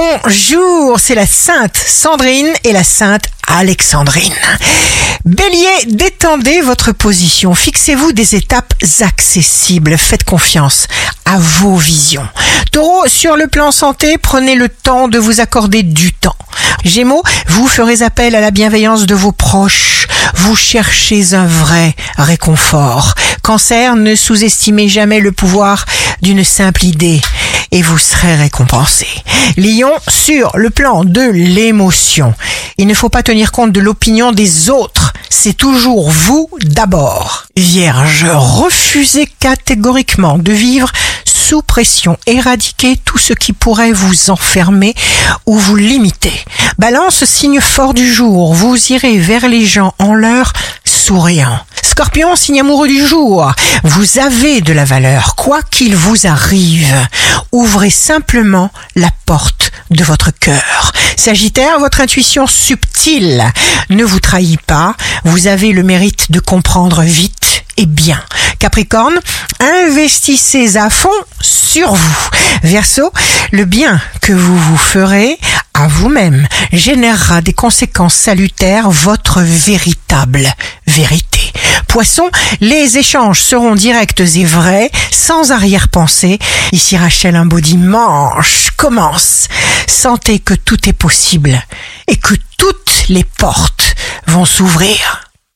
Bonjour, c'est la Sainte Sandrine et la Sainte Alexandrine. Bélier, détendez votre position, fixez-vous des étapes accessibles, faites confiance à vos visions. Taureau, sur le plan santé, prenez le temps de vous accorder du temps. Gémeaux, vous ferez appel à la bienveillance de vos proches. Vous cherchez un vrai réconfort. Cancer, ne sous-estimez jamais le pouvoir d'une simple idée et vous serez récompensé. Lion, sur le plan de l'émotion, il ne faut pas tenir compte de l'opinion des autres, c'est toujours vous d'abord. Vierge, refusez catégoriquement de vivre sous pression, éradiquez tout ce qui pourrait vous enfermer ou vous limiter. Balance, signe fort du jour, vous irez vers les gens en leur souriant. Scorpion, signe amoureux du jour, vous avez de la valeur, quoi qu'il vous arrive. Ouvrez simplement la porte de votre cœur. Sagittaire, votre intuition subtile ne vous trahit pas, vous avez le mérite de comprendre vite et bien. Capricorne, investissez à fond sur vous. Verseau, le bien que vous vous ferez à vous-même générera des conséquences salutaires, votre véritable vérité. Poisson, les échanges seront directs et vrais, sans arrière-pensée. Ici Rachel, un beau dimanche commence. Sentez que tout est possible et que toutes les portes vont s'ouvrir.